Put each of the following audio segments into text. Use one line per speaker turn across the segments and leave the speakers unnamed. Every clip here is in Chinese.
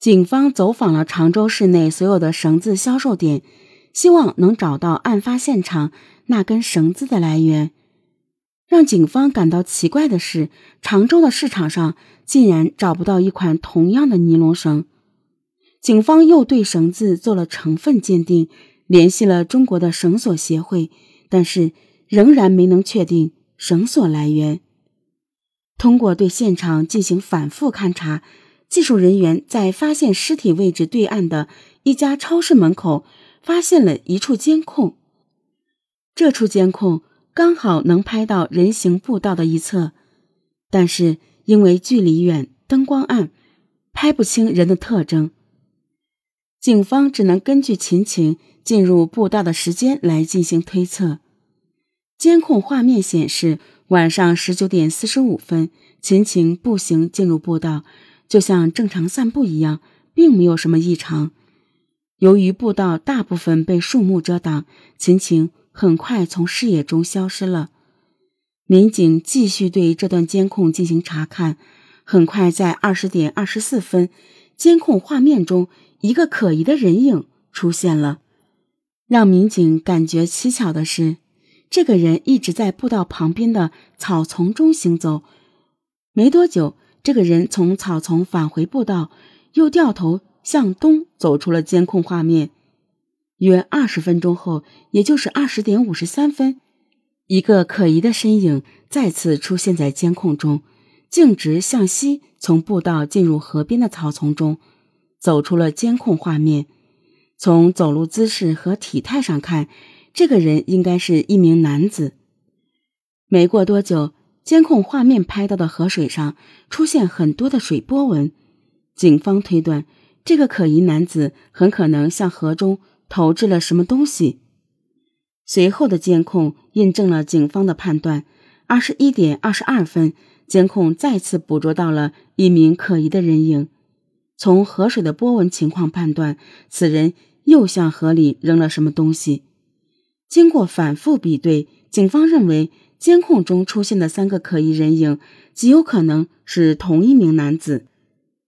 警方走访了常州市内所有的绳子销售点，希望能找到案发现场那根绳子的来源。让警方感到奇怪的是，常州的市场上竟然找不到一款同样的尼龙绳。警方又对绳子做了成分鉴定，联系了中国的绳索协会，但是仍然没能确定绳索来源。通过对现场进行反复勘查。技术人员在发现尸体位置对岸的一家超市门口发现了一处监控，这处监控刚好能拍到人行步道的一侧，但是因为距离远、灯光暗，拍不清人的特征。警方只能根据秦晴进入步道的时间来进行推测。监控画面显示，晚上十九点四十五分，秦晴步行进入步道。就像正常散步一样，并没有什么异常。由于步道大部分被树木遮挡，秦晴很快从视野中消失了。民警继续对这段监控进行查看，很快在二十点二十四分，监控画面中一个可疑的人影出现了。让民警感觉蹊跷的是，这个人一直在步道旁边的草丛中行走，没多久。这个人从草丛返回步道，又掉头向东走出了监控画面。约二十分钟后，也就是二十点五十三分，一个可疑的身影再次出现在监控中，径直向西从步道进入河边的草丛中，走出了监控画面。从走路姿势和体态上看，这个人应该是一名男子。没过多久。监控画面拍到的河水上出现很多的水波纹，警方推断这个可疑男子很可能向河中投掷了什么东西。随后的监控印证了警方的判断。二十一点二十二分，监控再次捕捉到了一名可疑的人影。从河水的波纹情况判断，此人又向河里扔了什么东西。经过反复比对，警方认为。监控中出现的三个可疑人影极有可能是同一名男子。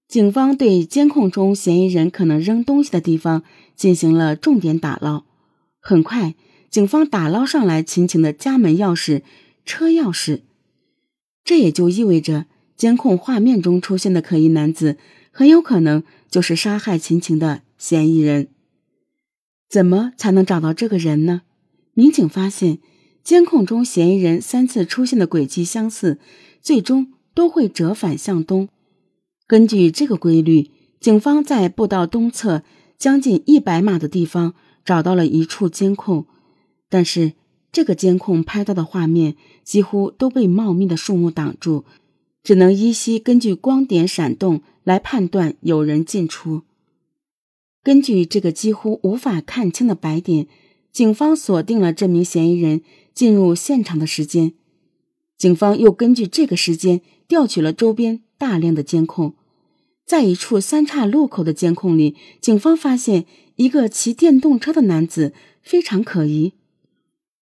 警方对监控中嫌疑人可能扔东西的地方进行了重点打捞。很快，警方打捞上来秦晴的家门钥匙、车钥匙。这也就意味着，监控画面中出现的可疑男子很有可能就是杀害秦晴的嫌疑人。怎么才能找到这个人呢？民警发现。监控中嫌疑人三次出现的轨迹相似，最终都会折返向东。根据这个规律，警方在步道东侧将近一百码的地方找到了一处监控，但是这个监控拍到的画面几乎都被茂密的树木挡住，只能依稀根据光点闪动来判断有人进出。根据这个几乎无法看清的白点，警方锁定了这名嫌疑人。进入现场的时间，警方又根据这个时间调取了周边大量的监控，在一处三岔路口的监控里，警方发现一个骑电动车的男子非常可疑。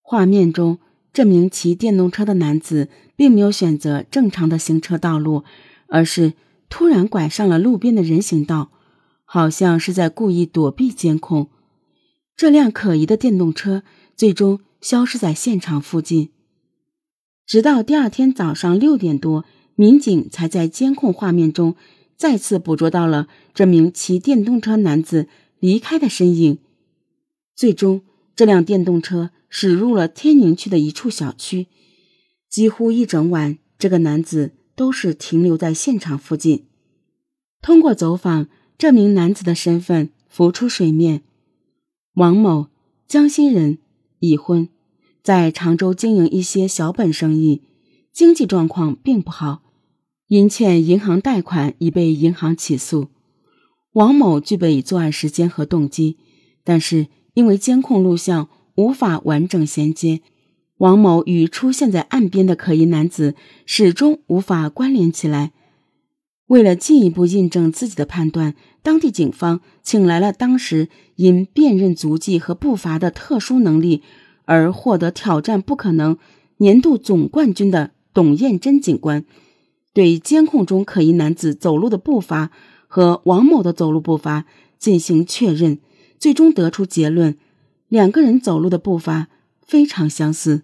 画面中，这名骑电动车的男子并没有选择正常的行车道路，而是突然拐上了路边的人行道，好像是在故意躲避监控。这辆可疑的电动车最终。消失在现场附近，直到第二天早上六点多，民警才在监控画面中再次捕捉到了这名骑电动车男子离开的身影。最终，这辆电动车驶入了天宁区的一处小区。几乎一整晚，这个男子都是停留在现场附近。通过走访，这名男子的身份浮出水面：王某，江西人。已婚，在常州经营一些小本生意，经济状况并不好，因欠银行贷款已被银行起诉。王某具备作案时间和动机，但是因为监控录像无法完整衔接，王某与出现在岸边的可疑男子始终无法关联起来。为了进一步印证自己的判断，当地警方请来了当时因辨认足迹和步伐的特殊能力而获得挑战不可能年度总冠军的董艳珍警官，对监控中可疑男子走路的步伐和王某的走路步伐进行确认，最终得出结论：两个人走路的步伐非常相似。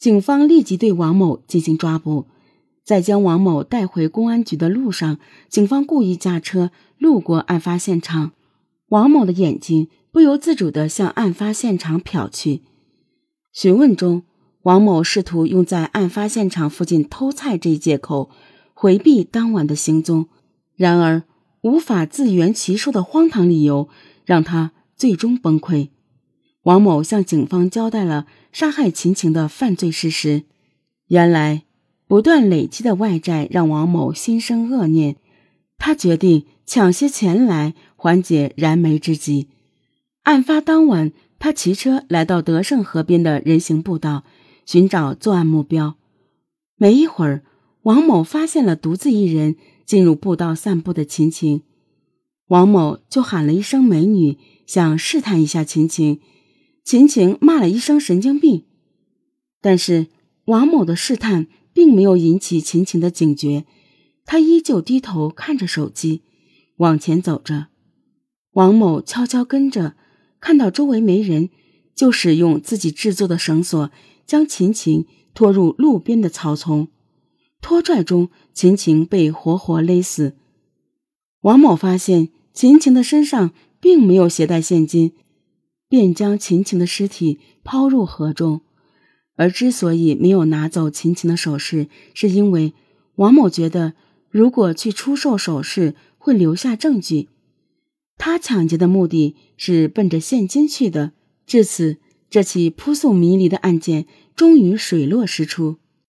警方立即对王某进行抓捕。在将王某带回公安局的路上，警方故意驾车路过案发现场，王某的眼睛不由自主地向案发现场瞟去。询问中，王某试图用在案发现场附近偷菜这一借口回避当晚的行踪，然而无法自圆其说的荒唐理由让他最终崩溃。王某向警方交代了杀害秦晴的犯罪事实。原来。不断累积的外债让王某心生恶念，他决定抢些钱来缓解燃眉之急。案发当晚，他骑车来到德胜河边的人行步道，寻找作案目标。没一会儿，王某发现了独自一人进入步道散步的秦晴，王某就喊了一声“美女”，想试探一下秦晴。秦晴骂了一声“神经病”，但是王某的试探。并没有引起秦晴的警觉，他依旧低头看着手机，往前走着。王某悄悄跟着，看到周围没人，就使用自己制作的绳索将秦晴拖入路边的草丛。拖拽中，秦晴被活活勒死。王某发现秦晴的身上并没有携带现金，便将秦晴的尸体抛入河中。而之所以没有拿走秦晴的首饰，是因为王某觉得，如果去出售首饰会留下证据。他抢劫的目的是奔着现金去的。至此，这起扑朔迷离的案件终于水落石出。